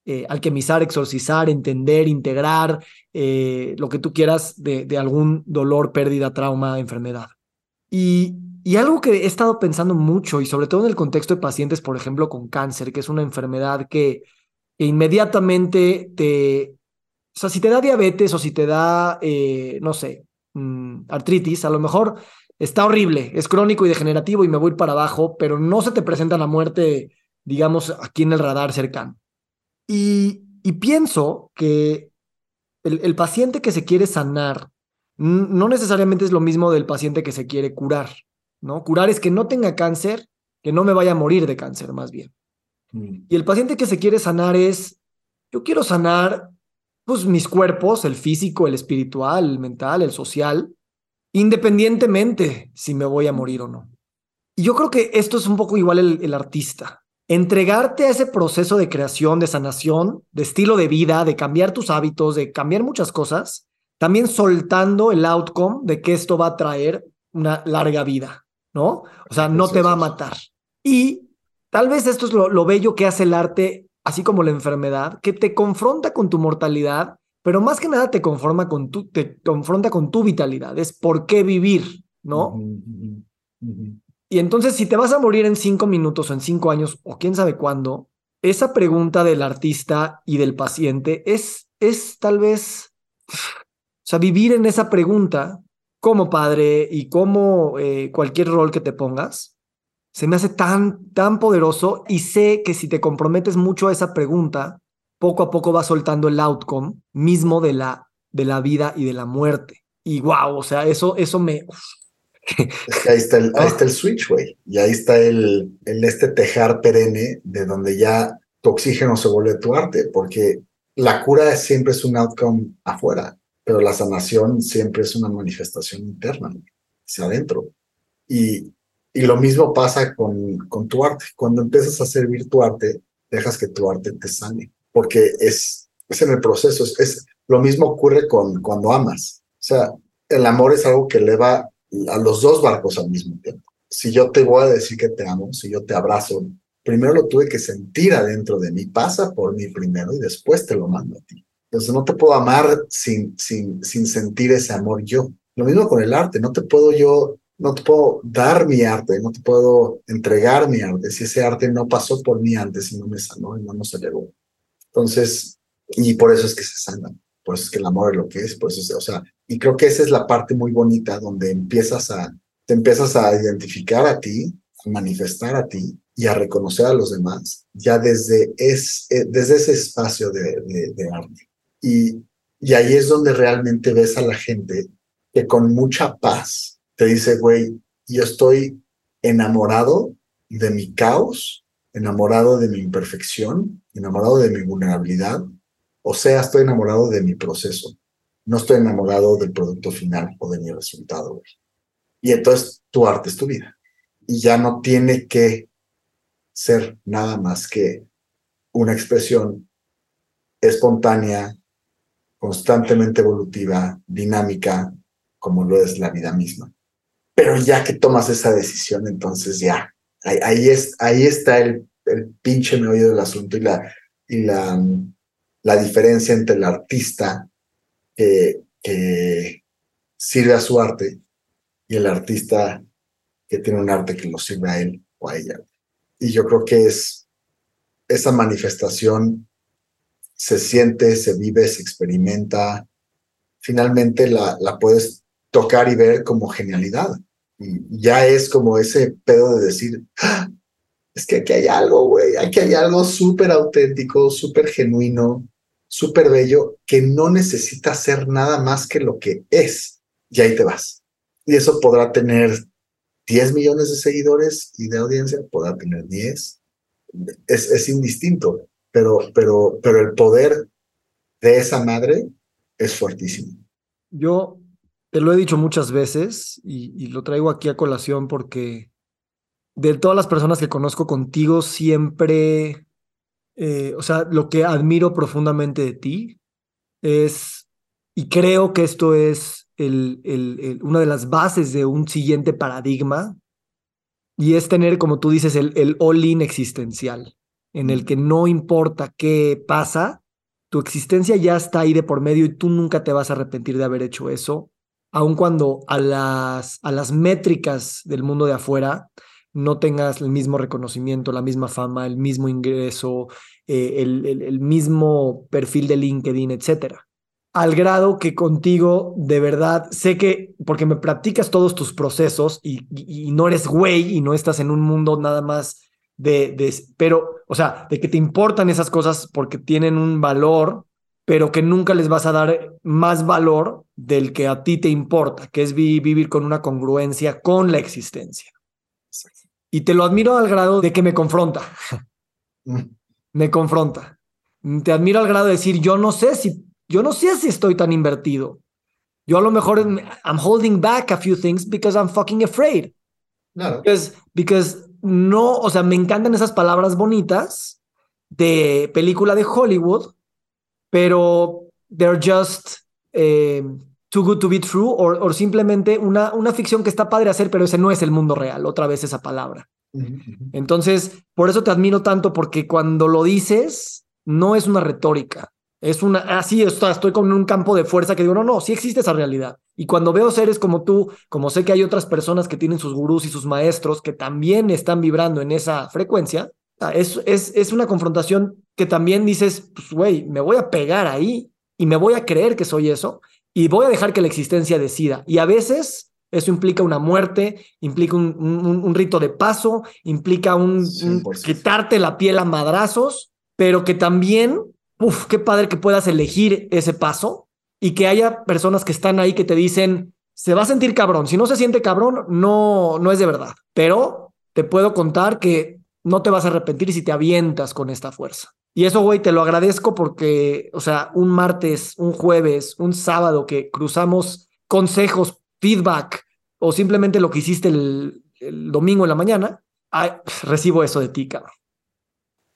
eh, alquimizar, exorcizar, entender, integrar eh, lo que tú quieras de, de, algún dolor, pérdida, trauma, enfermedad. Y, y algo que he estado pensando mucho, y sobre todo en el contexto de pacientes, por ejemplo, con cáncer, que es una enfermedad que, inmediatamente te... O sea, si te da diabetes o si te da, eh, no sé, mm, artritis, a lo mejor está horrible, es crónico y degenerativo y me voy para abajo, pero no se te presenta la muerte, digamos, aquí en el radar cercano. Y, pienso que el, paciente que se quiere sanar no necesariamente es lo mismo del paciente que se quiere curar, ¿no? Curar es que no tenga cáncer, que no me vaya a morir de cáncer, más bien. Mm. Y el paciente que se quiere sanar es, yo quiero sanar, pues, mis cuerpos, el físico, el espiritual, el mental, el social, independientemente si me voy a morir o no. Y yo creo que esto es un poco igual el, artista. Entregarte a ese proceso de creación, de sanación, de estilo de vida, de cambiar tus hábitos, de cambiar muchas cosas, también soltando el outcome de que esto va a traer una larga vida, ¿no? O sea, no te va a matar. Y tal vez esto es lo, lo bello que hace el arte, así como la enfermedad, que te confronta con tu mortalidad, pero más que nada te, conforma con tu, te confronta con tu vitalidad, es por qué vivir, ¿no? Y entonces, si te vas a morir en cinco minutos o en cinco años o quién sabe cuándo, esa pregunta del artista y del paciente es, es tal vez, o sea, vivir en esa pregunta como padre y como eh, cualquier rol que te pongas, se me hace tan, tan poderoso y sé que si te comprometes mucho a esa pregunta, poco a poco va soltando el outcome mismo de la, de la vida y de la muerte. Y wow, o sea, eso, eso me... ahí, está el, ahí está el *laughs* switch, güey. Y ahí está el, el este tejar perenne de donde ya tu oxígeno se vuelve tu arte, porque la cura siempre es un outcome afuera, pero la sanación siempre es una manifestación interna, hacia adentro. Y, y lo mismo pasa con, con tu arte. Cuando empiezas a servir tu arte, dejas que tu arte te sane porque es, es en el proceso. Es, lo mismo ocurre con cuando amas. O sea, el amor es algo que eleva a los dos barcos al mismo tiempo. Si yo te voy a decir que te amo, si yo te abrazo, primero lo tuve que sentir adentro de mí, pasa por mí primero y después te lo mando a ti. Entonces no te puedo amar sin, sin, sin sentir ese amor yo. Lo mismo con el arte, no te puedo yo, no te puedo dar mi arte, no te puedo entregar mi arte si ese arte no pasó por mí antes y no me sanó y no nos elevó. Entonces, y por eso es que se sanan, por eso es que el amor es lo que es, por eso es, o sea, y creo que esa es la parte muy bonita donde empiezas a, te empiezas a identificar a ti, a manifestar a ti y a reconocer a los demás, ya desde, es, eh, desde ese espacio de, de, arte. Y, y ahí es donde realmente ves a la gente que con mucha paz te dice, güey, yo estoy enamorado de mi caos enamorado de mi imperfección, enamorado de mi vulnerabilidad, o sea, estoy enamorado de mi proceso. No estoy enamorado del producto final o de mi resultado. Y entonces tu arte es tu vida. Y ya no tiene que ser nada más que una expresión espontánea, constantemente evolutiva, dinámica, como lo es la vida misma. Pero ya que tomas esa decisión, entonces ya Ahí, es, ahí está el, el pinche meollo del asunto y la, y la, la diferencia entre el artista que, que sirve a su arte y el artista que tiene un arte que lo sirve a él o a ella. Y yo creo que es esa manifestación se siente, se vive, se experimenta. Finalmente la, la puedes tocar y ver como genialidad ya es como ese pedo de decir, ah, es que aquí hay algo, güey, aquí hay algo súper auténtico, súper genuino, súper bello, que no necesita ser nada más que lo que es. Y ahí te vas. Y eso podrá tener 10 millones de seguidores y de audiencia, podrá tener 10. Es, es indistinto, pero, pero, pero el poder de esa madre es fuertísimo. Yo te lo he dicho muchas veces y, lo traigo aquí a colación porque de todas las personas que conozco contigo, siempre, eh, o sea, lo que admiro profundamente de ti es, y creo que esto es el, el, una de las bases de un siguiente paradigma, y es tener, como tú dices, el, el all-in existencial, en el que no importa qué pasa, tu existencia ya está ahí de por medio y tú nunca te vas a arrepentir de haber hecho eso aun cuando a las, a las métricas del mundo de afuera no tengas el mismo reconocimiento, la misma fama, el mismo ingreso, eh, el, el, mismo perfil de LinkedIn, etcétera. Al grado que contigo, de verdad, sé que, porque me practicas todos tus procesos y, y, no eres güey y no estás en un mundo nada más de, de, pero, o sea, de que te importan esas cosas porque tienen un valor pero que nunca les vas a dar más valor del que a ti te importa, que es vivir con una congruencia con la existencia. Y te lo admiro al grado de que me confronta. Mm. me confronta. Te admiro al grado de decir, yo no sé si, yo no sé si estoy tan invertido. Yo a lo mejor I'm holding back a few things because I'm fucking afraid. Claro. Because, because no, o sea, me encantan esas palabras bonitas de película de Hollywood, pero they're just eh, too good to be true o, simplemente una, una ficción que está padre hacer, pero ese no es el mundo real, otra vez esa palabra. Entonces, por eso te admiro tanto, porque cuando lo dices, no es una retórica, es una, así ah, estoy con un campo de fuerza que digo, no, no, sí existe esa realidad. Y cuando veo seres como tú, como sé que hay otras personas que tienen sus gurús y sus maestros que también están vibrando en esa frecuencia, es, es, es una confrontación que también dices, pues, güey, me voy a pegar ahí y me voy a creer que soy eso y voy a dejar que la existencia decida. Y a veces eso implica una muerte, implica un, un, rito de paso, implica un, quitarte la piel a madrazos, pero que también, uff, qué padre que puedas elegir ese paso y que haya personas que están ahí que te dicen, se va a sentir cabrón. Si no se siente cabrón, no, no es de verdad. Pero te puedo contar que no te vas a arrepentir si te avientas con esta fuerza. Y eso, güey, te lo agradezco porque, o sea, un martes, un jueves, un sábado que cruzamos consejos, feedback o simplemente lo que hiciste el, domingo en la mañana, recibo eso de ti, cabrón.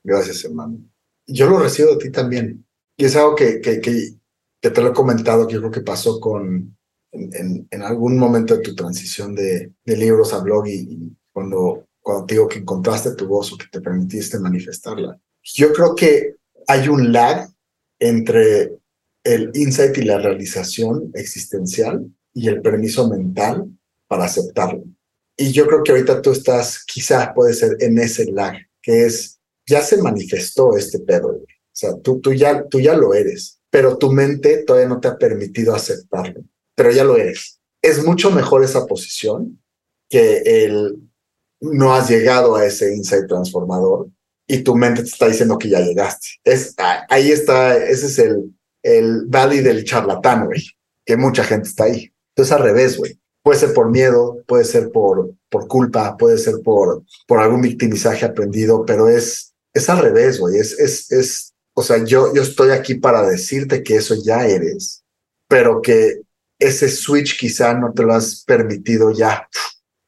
Gracias, hermano. Yo lo recibo de ti también. Y es algo que, que, te lo he comentado, que yo creo que pasó con, en, algún momento de tu transición de, de libros a blog y, cuando, cuando te digo que encontraste tu voz o que te permitiste manifestarla. Yo creo que hay un lag entre el insight y la realización existencial y el permiso mental para aceptarlo. Y yo creo que ahorita tú estás, quizás puede ser en ese lag, que es, ya se manifestó este pedo, o sea, tú, tú, ya, tú ya lo eres, pero tu mente todavía no te ha permitido aceptarlo, pero ya lo eres. Es mucho mejor esa posición que el no has llegado a ese insight transformador y tu mente te está diciendo que ya llegaste. Es, ahí está, ese es el, el valley del charlatán, güey, que mucha gente está ahí. Entonces al revés, güey. Puede ser por miedo, puede ser por, por culpa, puede ser por, por algún victimizaje aprendido, pero es, es al revés, güey. Es, es, es, o sea, yo, yo estoy aquí para decirte que eso ya eres, pero que ese switch quizá no te lo has permitido ya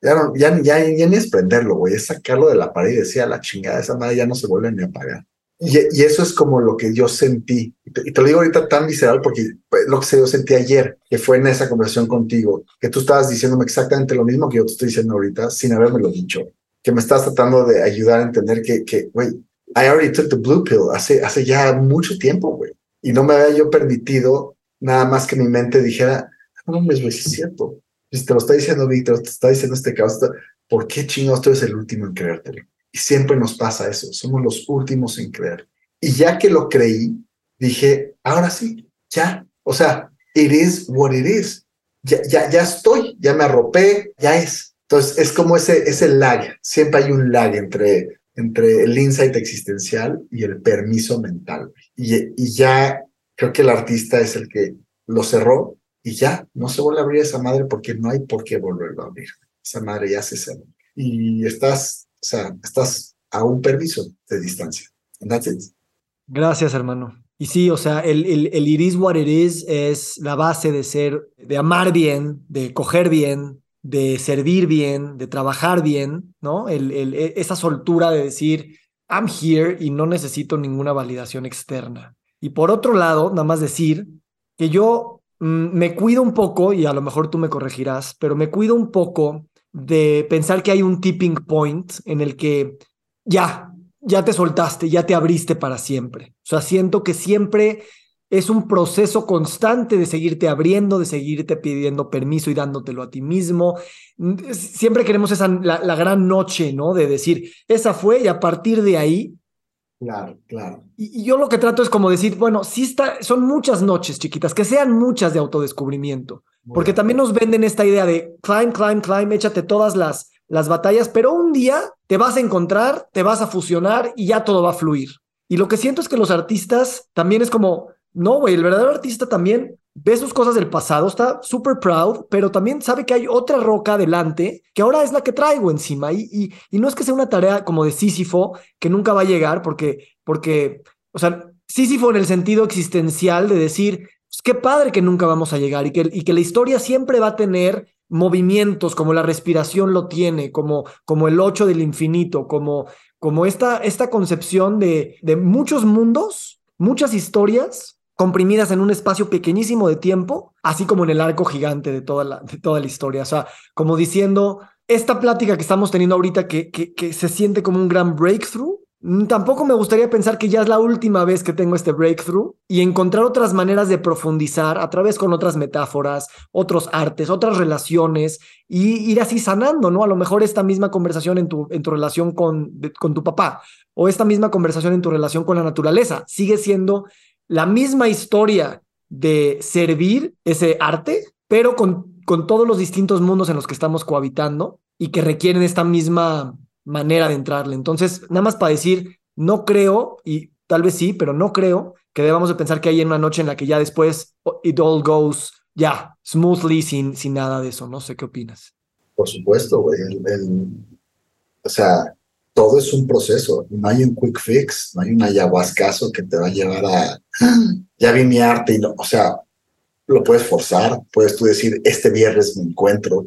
ya, no, ya, ya, ya, ni es prenderlo, güey, es sacarlo de la pared y decir a la chingada, esa madre ya no se vuelve ni a apagar. Y, y, eso es como lo que yo sentí. Y te, lo digo ahorita tan visceral porque pues, lo que yo sentí ayer, que fue en esa conversación contigo, que tú estabas diciéndome exactamente lo mismo que yo te estoy diciendo ahorita sin haberme lo dicho. Que me estás tratando de ayudar a entender que, que, güey, I already took the blue pill hace, hace ya mucho tiempo, güey. Y no me había yo permitido nada más que mi mente dijera, no, me es cierto si te lo está diciendo Víctor, te está diciendo este caos, ¿por qué chingados tú eres el último en creértelo? Y siempre nos pasa eso, somos los últimos en creer. Y ya que lo creí, dije, ahora sí, ya, o sea, it is what it is. Ya, ya, ya estoy, ya me arropé, ya es. Entonces, es como ese, ese lag, siempre hay un lag entre, entre el insight existencial y el permiso mental. Y, y ya creo que el artista es el que lo cerró y ya, no se vuelve a abrir esa madre porque no hay por qué volverlo a abrir. Esa madre ya se cerró. Y estás, o sea, estás a un permiso de distancia. Gracias, hermano. Y sí, o sea, el, el, el iris what it is es la base de ser, de amar bien, de coger bien, de servir bien, de trabajar bien, ¿no? El, el, e, esa soltura de decir, I'm here y no necesito ninguna validación externa. Y por otro lado, nada más decir que yo Mm, me cuido un poco, y a lo mejor tú me corregirás, pero me cuido un poco de pensar que hay un tipping point en el que ya, ya te soltaste, ya te abriste para siempre. O sea, siento que siempre es un proceso constante de seguirte abriendo, de seguirte pidiendo permiso y dándotelo a ti mismo. Mm, siempre queremos esa, la, la gran noche, ¿no? De decir, esa fue y a partir de ahí Claro, claro. Y, yo lo que trato es como decir, bueno, sí está, son muchas noches chiquitas, que sean muchas de autodescubrimiento, porque también nos venden esta idea de climb, climb, climb, échate todas las, las batallas, pero un día te vas a encontrar, te vas a fusionar y ya todo va a fluir. Y lo que siento es que los artistas también es como, no, güey, el verdadero artista también ve sus cosas del pasado, está súper proud, pero también sabe que hay otra roca adelante que ahora es la que traigo encima. Y, y, y, no es que sea una tarea como de Sísifo que nunca va a llegar, porque, porque, o sea, Sísifo en el sentido existencial de decir, pues qué padre que nunca vamos a llegar y que, y que la historia siempre va a tener movimientos como la respiración lo tiene, como, como el ocho del infinito, como, como esta, esta concepción de, de muchos mundos, muchas historias comprimidas en un espacio pequeñísimo de tiempo, así como en el arco gigante de toda la, de toda la historia. O sea, como diciendo, esta plática que estamos teniendo ahorita que, que, se siente como un gran breakthrough, mm, tampoco me gustaría pensar que ya es la última vez que tengo este breakthrough y encontrar otras maneras de profundizar a través con otras metáforas, otros artes, otras relaciones y ir así sanando, ¿no? A lo mejor esta misma conversación en tu, en tu relación con, con tu papá o esta misma conversación en tu relación con la naturaleza sigue siendo la misma historia de servir ese arte, pero con, con todos los distintos mundos en los que estamos cohabitando y que requieren esta misma manera de entrarle. Entonces, nada más para decir, no creo, y tal vez sí, pero no creo que debamos de pensar que hay una noche en la que ya después it all goes ya smoothly sin, sin nada de eso. No sé qué opinas. Por supuesto, güey. o sea, todo es un proceso, no hay un quick fix, no hay un ayahuascazo que te va a llevar a, *gasps* ya vi mi arte y no, o sea, lo puedes forzar, puedes tú decir, este viernes me encuentro,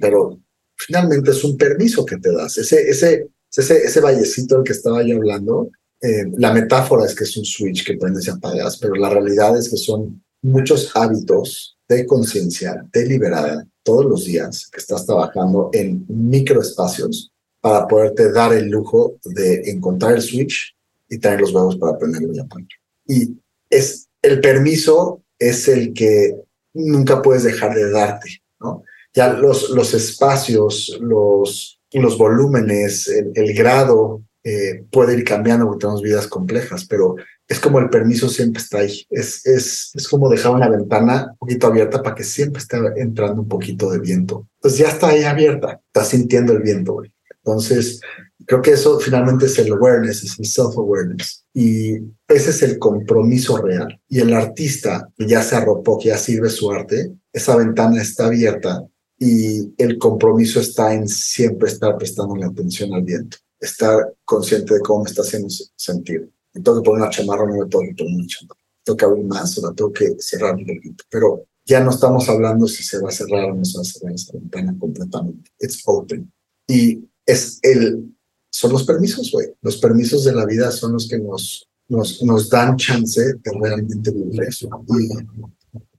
pero finalmente es un permiso que te das, ese, ese, ese, ese vallecito del que estaba yo hablando, eh, la metáfora es que es un switch que prendes y apagas, pero la realidad es que son muchos hábitos de conciencia deliberada todos los días que estás trabajando en microespacios para poderte dar el lujo de encontrar el switch y tener los huevos para aprenderlo y aprenderlo. Y es, el permiso es el que nunca puedes dejar de darte, ¿no? Ya los, los espacios, los, los volúmenes, el, grado eh, puede ir cambiando porque tenemos vidas complejas, pero es como el permiso siempre está ahí. Es, es, es como dejar una ventana un poquito abierta para que siempre esté entrando un poquito de viento. Pues ya está ahí abierta, estás sintiendo el viento, güey. Entonces, creo que eso finalmente es el awareness, es el self-awareness. Y ese es el compromiso real. Y el artista que ya se arropó, que ya sirve su arte, esa ventana está abierta y el compromiso está en siempre estar prestando la atención al viento, estar consciente de cómo me está haciendo sentir. Me tengo que poner una chamarra, no me tengo que poner una chamarra. Tengo que abrir más o la tengo que cerrar un poquito. Pero ya no estamos hablando si se va a cerrar o no se va a cerrar esa ventana completamente. It's open. Y es el, son los permisos, güey. Los permisos de la vida son los que nos, nos, nos dan chance de realmente vivir eso. Y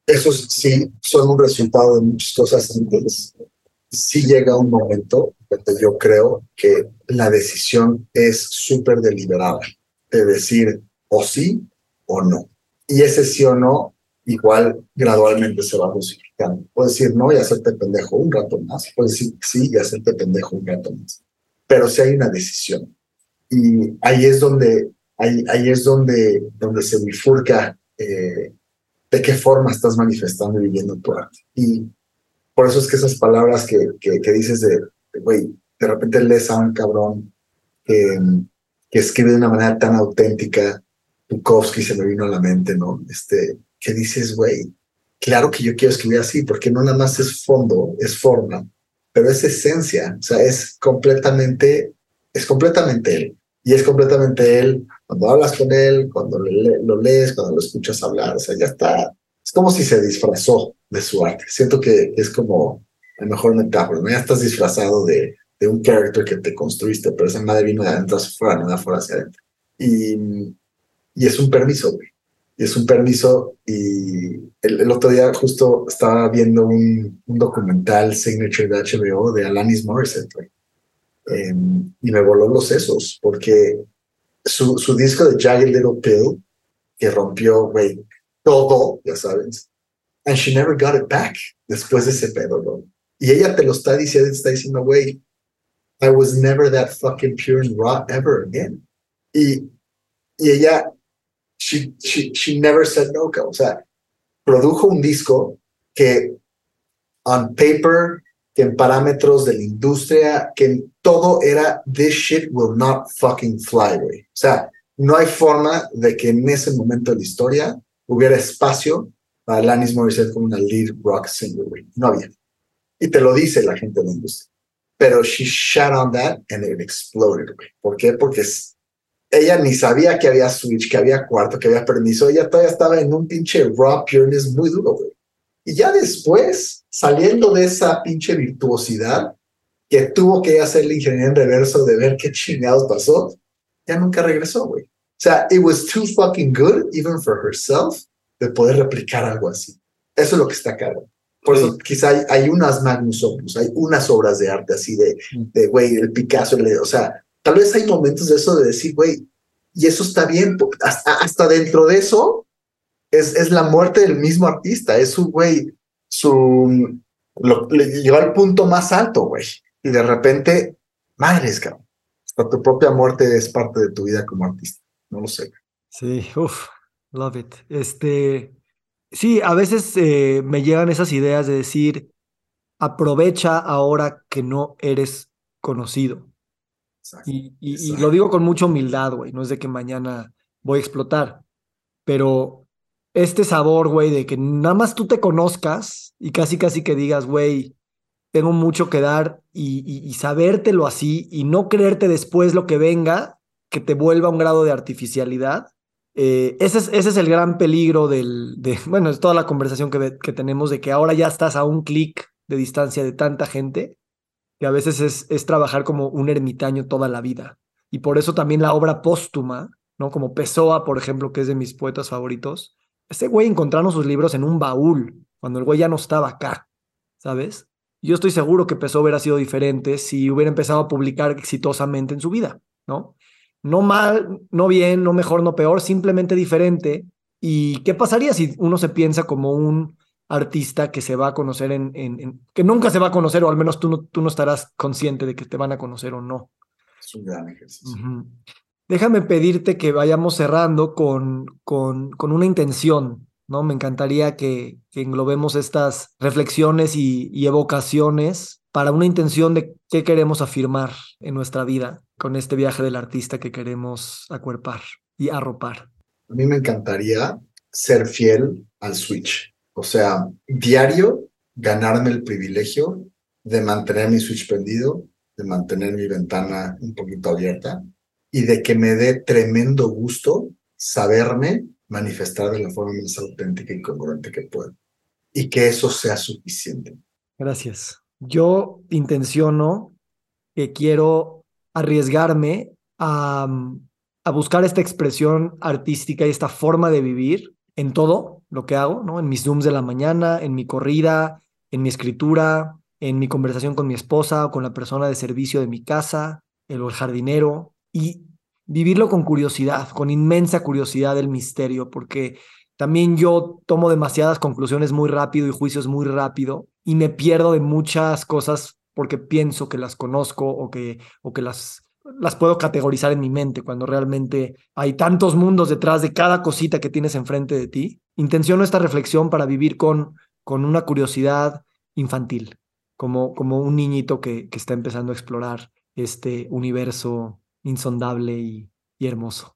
esos sí son un resultado de muchas cosas antes. Sí llega un momento donde yo creo que la decisión es súper deliberada de decir o sí o no. Y ese sí o no igual gradualmente se va dosificando. Puedes decir no y hacerte pendejo un rato más, puedes decir sí y hacerte pendejo un rato más. Pero si hay una decisión. Y ahí es donde, ahí, ahí es donde, donde se bifurca eh, de qué forma estás manifestando y viviendo tu arte. Y por eso es que esas palabras que, que, dices de, güey, de repente lees a un cabrón que, que escribe de una manera tan auténtica, Bukowski se me vino a la mente, ¿no? Este, que dices, güey, claro que yo quiero escribir así, porque no nada más es fondo, es forma, pero es esencia, o sea, es completamente, es completamente él. Y es completamente él cuando hablas con él, cuando lo lees, cuando lo escuchas hablar, o sea, ya está. Es como si se disfrazó de su arte. Siento que es como el mejor metáfora, ¿no? Ya estás disfrazado de, de un character que te construiste, pero esa madre vino de adentro hacia afuera, no de afuera hacia adentro. Y, y es un permiso, güey es un permiso y el, otro día justo estaba viendo un, un, documental Signature de HBO de Alanis Morissette em, y me voló los sesos porque su, su disco de Jagged Little Pill que rompió, güey, todo, ya sabes, and she never got it back después de ese pedo. Y ella te lo está diciendo, está diciendo, güey, I was never that fucking pure and raw ever again. Y, y ella she, she, she never said no, o sea, produjo un disco que on paper, que en parámetros de la industria, que en todo era this shit will not fucking fly, güey. O sea, no hay forma de que en ese momento de la historia hubiera espacio para Alanis Morissette como una lead rock singer, güey. No había. Y te lo dice la gente de la industria. Pero she shot on that and it exploded, güey. ¿Por qué? Porque ella ni sabía que había switch, que había cuarto, que había permiso. Ella todavía estaba en un pinche raw pureness muy duro, güey. Y ya después, saliendo de esa pinche virtuosidad, que tuvo que hacer la ingeniería en reverso de ver qué chingados pasó, ya nunca regresó, güey. O sea, it was too fucking good, even for herself, de poder replicar algo así. Eso es lo que está caro. Por eso quizá hay, hay, unas magnus opus, hay unas obras de arte así de, mm. de güey, el Picasso, o sea, tal vez hay momentos de eso de decir, güey, y eso está bien, hasta, hasta dentro de eso es, es la muerte del mismo artista, es su, güey, su, lo, le llegó al punto más alto, güey, y de repente, madres, cabrón, hasta tu propia muerte es parte de tu vida como artista, no lo sé. Sí, uff, love it. Este, Sí, a veces eh, me llegan esas ideas de decir, aprovecha ahora que no eres conocido. Y, y, lo digo con mucha humildad, güey, no es de que mañana voy a explotar, pero este sabor, güey, de que nada más tú te conozcas y casi, casi que digas, güey, tengo mucho que dar y, y sabértelo así y no creerte después lo que venga, que te vuelva un grado de artificialidad eh, ese, es, ese, es, el gran peligro del, de, *laughs* bueno, es toda la conversación que, que tenemos de que ahora ya estás a un clic de distancia de tanta gente, que a veces es, es trabajar como un ermitaño toda la vida. Y por eso también la obra póstuma, ¿no? Como Pessoa, por ejemplo, que es de mis poetas favoritos. Ese güey encontraron sus libros en un baúl, cuando el güey ya no estaba acá, ¿sabes? Yo estoy seguro que Pessoa hubiera sido diferente si hubiera empezado a publicar exitosamente en su vida, ¿no? no mal, no bien, no mejor, no peor, simplemente diferente. ¿Y qué pasaría si uno se piensa como un artista que se va a conocer en, en, que nunca se va a conocer, o al menos tú no, tú no estarás consciente de que te van a conocer o no? Es un gran ejercicio. Déjame pedirte que vayamos cerrando con, con, con una intención, ¿no? Me encantaría que, que englobemos estas reflexiones y, y evocaciones para una intención de qué queremos afirmar en nuestra vida con este viaje del artista que queremos acuerpar y arropar? A mí me encantaría ser fiel al switch. O sea, diario ganarme el privilegio de mantener mi switch prendido, de mantener mi ventana un poquito abierta y de que me dé tremendo gusto saberme manifestar de la forma más auténtica y congruente que puedo. Y que eso sea suficiente. Gracias. Yo intenciono que quiero arriesgarme a, a buscar esta expresión artística y esta forma de vivir en todo lo que hago, ¿no? En mis Zooms de la mañana, en mi corrida, en mi escritura, en mi conversación con mi esposa o con la persona de servicio de mi casa, el, el jardinero, y vivirlo con curiosidad, con inmensa curiosidad del misterio, porque también yo tomo demasiadas conclusiones muy rápido y juicios muy rápido y me pierdo de muchas cosas porque pienso que las conozco o que, o que las, las puedo categorizar en mi mente cuando realmente hay tantos mundos detrás de cada cosita que tienes enfrente de ti. Intenciono esta reflexión para vivir con, con una curiosidad infantil, como, como un niñito que, que está empezando a explorar este universo insondable y, y hermoso.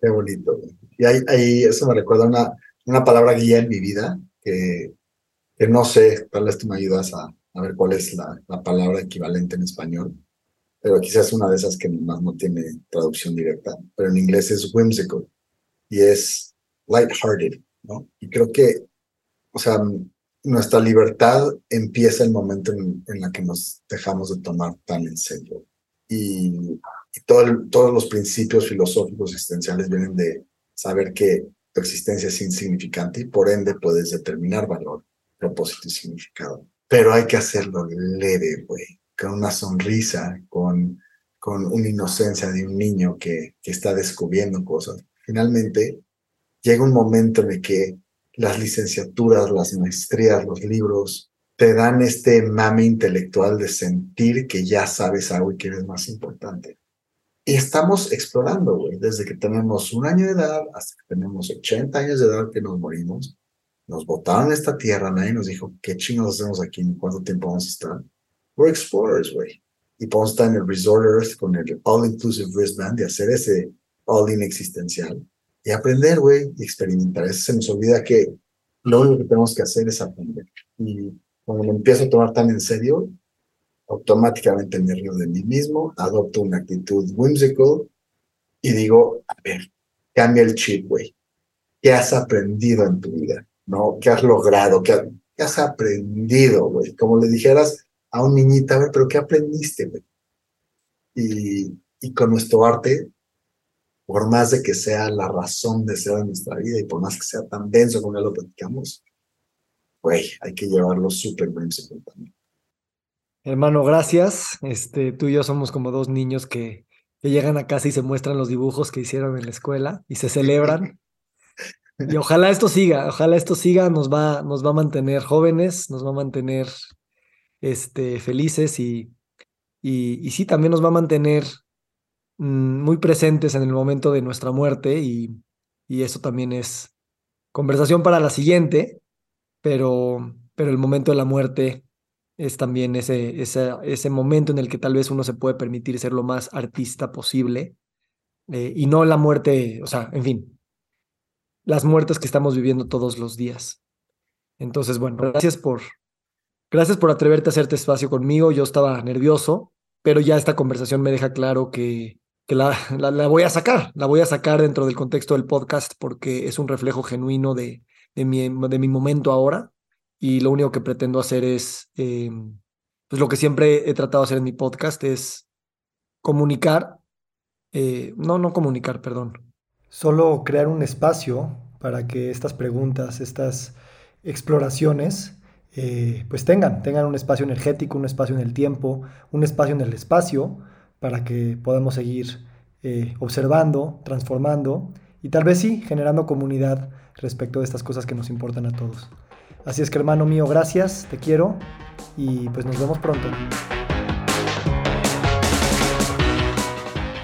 Qué bonito. Y ahí, ahí, eso me recuerda una, una palabra guía en mi vida que, que no sé, tal vez tú me ayudas a, a ver cuál es la, la, palabra equivalente en español, pero quizás una de esas que más no tiene traducción directa, pero en inglés es whimsical y es lighthearted, ¿no? Y creo que, o sea, nuestra libertad empieza el momento en, en la que nos dejamos de tomar tan en serio. Y, y todo todos los principios filosóficos existenciales vienen de saber que tu existencia es insignificante y por ende puedes determinar valor, propósito y significado pero hay que hacerlo leve, güey, con una sonrisa, con, con una inocencia de un niño que, que está descubriendo cosas. Finalmente, llega un momento en el que las licenciaturas, las maestrías, los libros, te dan este mame intelectual de sentir que ya sabes algo y que eres más importante. Y estamos explorando, güey, desde que tenemos un año de edad hasta que tenemos 80 años de edad que nos morimos nos botaron esta tierra, nadie nos dijo qué chingados hacemos aquí, ni cuánto tiempo vamos a estar. We're explorers, güey. Y podemos estar en el Resort Earth con el All-Inclusive Wristband y hacer ese all-in existencial y aprender, güey, y experimentar. Eso se nos olvida que lo único que tenemos que hacer es aprender. Y cuando me empiezo a tomar tan en serio, automáticamente me río de mí mismo, adopto una actitud whimsical y digo, a ver, cambia el chip, güey. ¿Qué has aprendido en tu vida? ¿no? ¿Qué has logrado? ¿Qué, has aprendido, güey? Como le dijeras a un niñita, a ver, pero ¿qué aprendiste, güey? Y, y con nuestro arte por más de que sea la razón de ser de nuestra vida y por más que sea tan denso como ya lo platicamos, güey, hay que llevarlo súper bien también. Hermano, gracias. Este, tú y yo somos como dos niños que, que llegan a casa y se muestran los dibujos que hicieron en la escuela y se celebran. *laughs* Y ojalá esto siga, ojalá esto siga, nos va, nos va a mantener jóvenes, nos va a mantener este, felices y, y, y sí, también nos va a mantener Mm, muy presentes en el momento de nuestra muerte y, y eso también es conversación para la siguiente, pero, pero el momento de la muerte es también ese, ese, ese momento en el que tal vez uno se puede permitir ser lo más artista posible eh, y no la muerte, o sea, en fin, las muertes que estamos viviendo todos los días. Entonces, bueno, gracias por, gracias por atreverte a hacerte espacio conmigo. Yo estaba nervioso, pero ya esta conversación me deja claro que, la, voy a sacar, la voy a sacar dentro del contexto del podcast porque es un reflejo genuino de, mi, momento ahora y lo único que pretendo hacer es, eh, pues lo que siempre he tratado de hacer en mi podcast es comunicar, eh, no, no comunicar, perdón, solo crear un espacio para que estas preguntas, estas exploraciones, eh, pues tengan, tengan un espacio energético, un espacio en el tiempo, un espacio en el espacio, para que podamos seguir eh, observando, transformando y tal vez sí generando comunidad respecto de estas cosas que nos importan a todos. Así es que hermano mío, gracias, te quiero y pues nos vemos pronto.